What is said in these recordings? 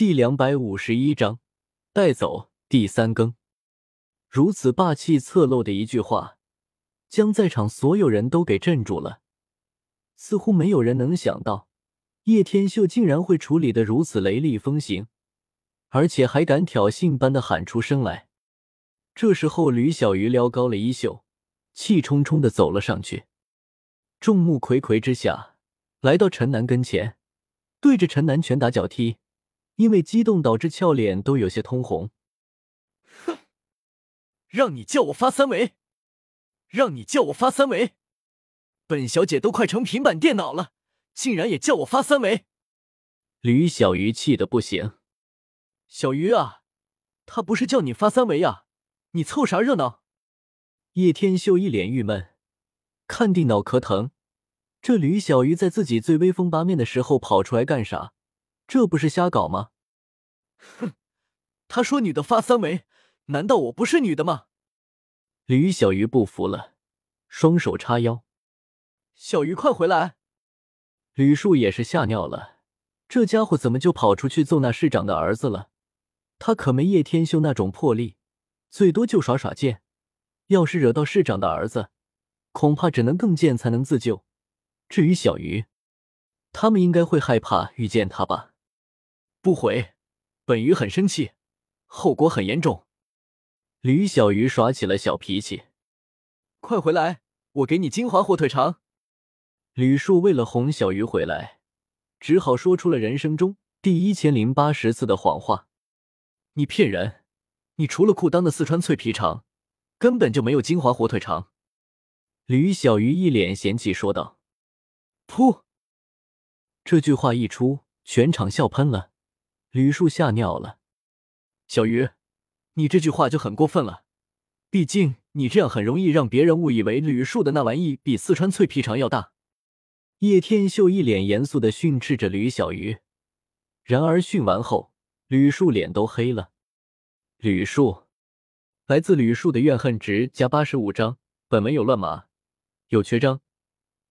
第两百五十一章，带走第三更。如此霸气侧漏的一句话，将在场所有人都给镇住了。似乎没有人能想到，叶天秀竟然会处理的如此雷厉风行，而且还敢挑衅般的喊出声来。这时候，吕小鱼撩高了衣袖，气冲冲的走了上去，众目睽睽之下，来到陈南跟前，对着陈南拳打脚踢。因为激动导致俏脸都有些通红。哼，让你叫我发三维，让你叫我发三维，本小姐都快成平板电脑了，竟然也叫我发三维！吕小鱼气得不行。小鱼啊，他不是叫你发三维呀，你凑啥热闹？叶天秀一脸郁闷，看定脑壳疼。这吕小鱼在自己最威风八面的时候跑出来干啥？这不是瞎搞吗？哼，他说女的发三维，难道我不是女的吗？吕小鱼不服了，双手叉腰。小鱼快回来！吕树也是吓尿了，这家伙怎么就跑出去揍那市长的儿子了？他可没叶天秀那种魄力，最多就耍耍剑。要是惹到市长的儿子，恐怕只能更贱才能自救。至于小鱼，他们应该会害怕遇见他吧。不回，本鱼很生气，后果很严重。吕小鱼耍起了小脾气，快回来，我给你金华火腿肠。吕树为了哄小鱼回来，只好说出了人生中第一千零八十次的谎话。你骗人！你除了裤裆的四川脆皮肠，根本就没有金华火腿肠。吕小鱼一脸嫌弃说道。噗！这句话一出，全场笑喷了。吕树吓尿了，小鱼，你这句话就很过分了。毕竟你这样很容易让别人误以为吕树的那玩意比四川脆皮肠要大。叶天秀一脸严肃的训斥着吕小鱼，然而训完后，吕树脸都黑了。吕树，来自吕树的怨恨值加八十五章。本文有乱码，有缺章。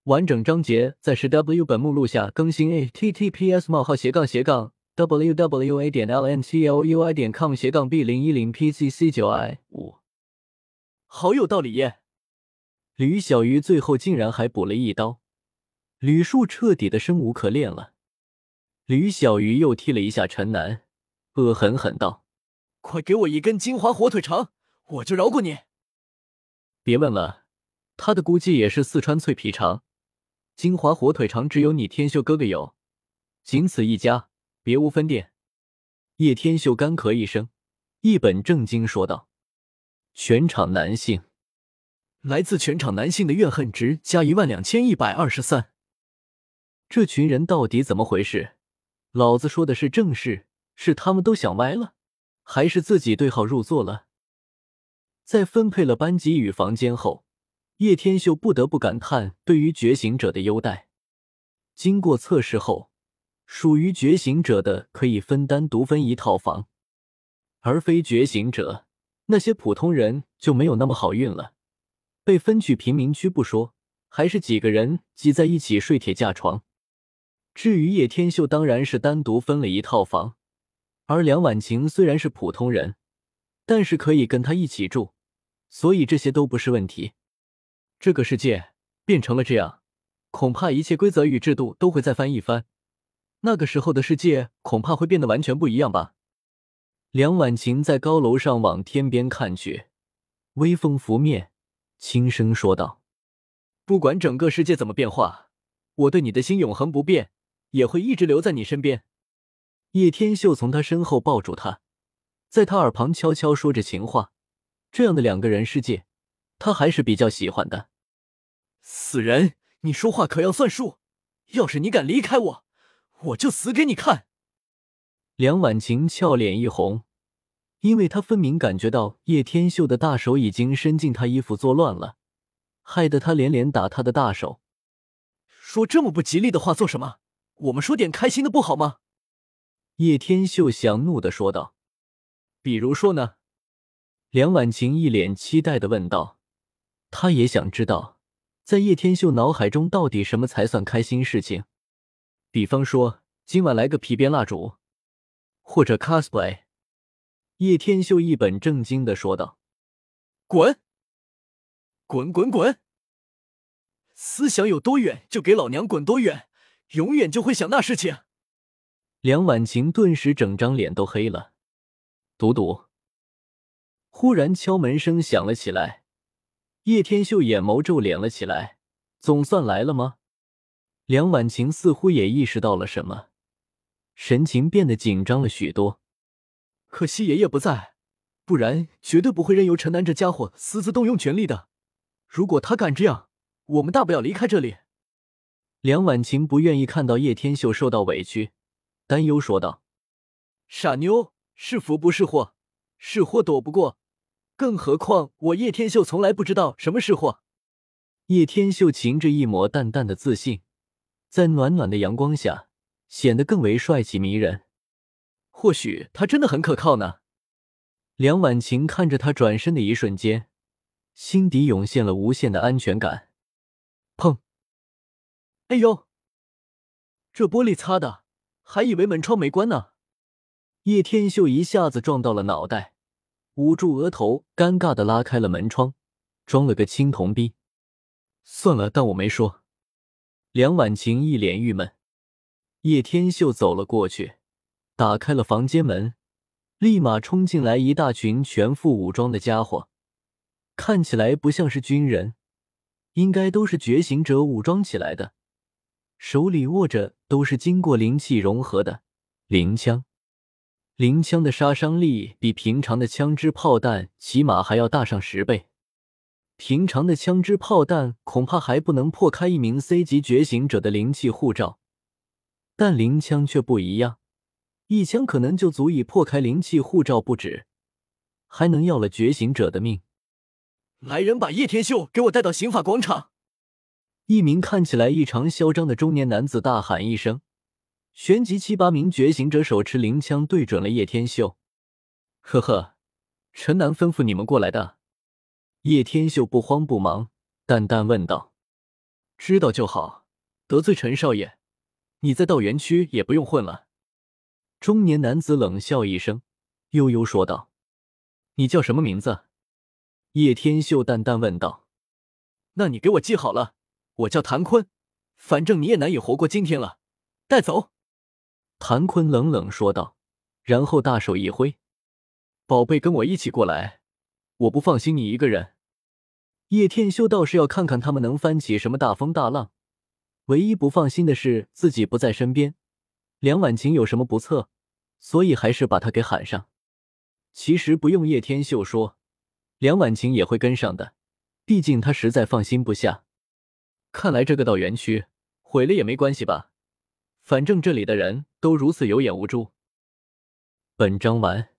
完整章节在十 W 本目录下更新。a t t p s 冒号斜杠斜杠。W w a 点 l n t l u i 点 com 斜杠 b 零一零 p c c 九 i 五，好有道理耶！吕小鱼最后竟然还补了一刀，吕树彻底的生无可恋了。吕小鱼又踢了一下陈南，恶狠狠道：“快给我一根金华火腿肠，我就饶过你！”别问了，他的估计也是四川脆皮肠，金华火腿肠只有你天秀哥哥有，仅此一家。别无分店，叶天秀干咳一声，一本正经说道：“全场男性，来自全场男性的怨恨值加一万两千一百二十三。这群人到底怎么回事？老子说的是正事，是他们都想歪了，还是自己对号入座了？”在分配了班级与房间后，叶天秀不得不感叹对于觉醒者的优待。经过测试后。属于觉醒者的可以分单独分一套房，而非觉醒者那些普通人就没有那么好运了。被分去贫民区不说，还是几个人挤在一起睡铁架床。至于叶天秀，当然是单独分了一套房。而梁婉晴虽然是普通人，但是可以跟他一起住，所以这些都不是问题。这个世界变成了这样，恐怕一切规则与制度都会再翻一番。那个时候的世界恐怕会变得完全不一样吧？梁婉晴在高楼上往天边看去，微风拂面，轻声说道：“不管整个世界怎么变化，我对你的心永恒不变，也会一直留在你身边。”叶天秀从他身后抱住他，在他耳旁悄悄说着情话。这样的两个人世界，他还是比较喜欢的。死人，你说话可要算数！要是你敢离开我！我就死给你看！梁婉晴俏脸一红，因为她分明感觉到叶天秀的大手已经伸进她衣服作乱了，害得她连连打他的大手。说这么不吉利的话做什么？我们说点开心的不好吗？叶天秀想怒的说道。比如说呢？梁婉晴一脸期待的问道。她也想知道，在叶天秀脑海中到底什么才算开心事情。比方说，今晚来个皮鞭蜡烛，或者 cosplay。叶天秀一本正经的说道：“滚，滚滚滚！思想有多远就给老娘滚多远，永远就会想那事情。”梁婉晴顿时整张脸都黑了。赌赌。忽然敲门声响了起来，叶天秀眼眸皱敛了起来。总算来了吗？梁婉晴似乎也意识到了什么，神情变得紧张了许多。可惜爷爷不在，不然绝对不会任由陈南这家伙私自动用权力的。如果他敢这样，我们大不了离开这里。梁婉晴不愿意看到叶天秀受到委屈，担忧说道：“傻妞，是福不是祸，是祸躲不过，更何况我叶天秀从来不知道什么是祸。”叶天秀噙着一抹淡淡的自信，在暖暖的阳光下显得更为帅气迷人。或许他真的很可靠呢。梁婉晴看着他转身的一瞬间，心底涌现了无限的安全感。砰！哎呦，这玻璃擦的，还以为门窗没关呢。叶天秀一下子撞到了脑袋，捂住额头，尴尬的拉开了门窗，装了个青铜逼。算了，当我没说。梁婉晴一脸郁闷。叶天秀走了过去，打开了房间门，立马冲进来一大群全副武装的家伙，看起来不像是军人，应该都是觉醒者武装起来的，手里握着都是经过灵气融合的灵枪，灵枪的杀伤力比平常的枪支炮弹起码还要大上十倍。平常的枪支炮弹恐怕还不能破开一名 C 级觉醒者的灵气护罩，但灵枪却不一样，一枪可能就足以破开灵气护罩不止，还能要了觉醒者的命。来人，把叶天秀给我带到刑法广场！一名看起来异常嚣张的中年男子大喊一声，旋即七八名觉醒者手持灵枪对准了叶天秀。呵呵，陈南吩咐你们过来的。叶天秀不慌不忙，淡淡问道：“知道就好，得罪陈少爷，你在道园区也不用混了。”中年男子冷笑一声，悠悠说道：“你叫什么名字？”叶天秀淡淡问道：“那你给我记好了，我叫谭坤，反正你也难以活过今天了。带走。”谭坤冷冷说道，然后大手一挥：“宝贝，跟我一起过来。”我不放心你一个人。叶天修倒是要看看他们能翻起什么大风大浪，唯一不放心的是自己不在身边，梁婉晴有什么不测，所以还是把他给喊上。其实不用叶天秀说，梁婉晴也会跟上的，毕竟他实在放心不下。看来这个道园区毁了也没关系吧，反正这里的人都如此有眼无珠。本章完。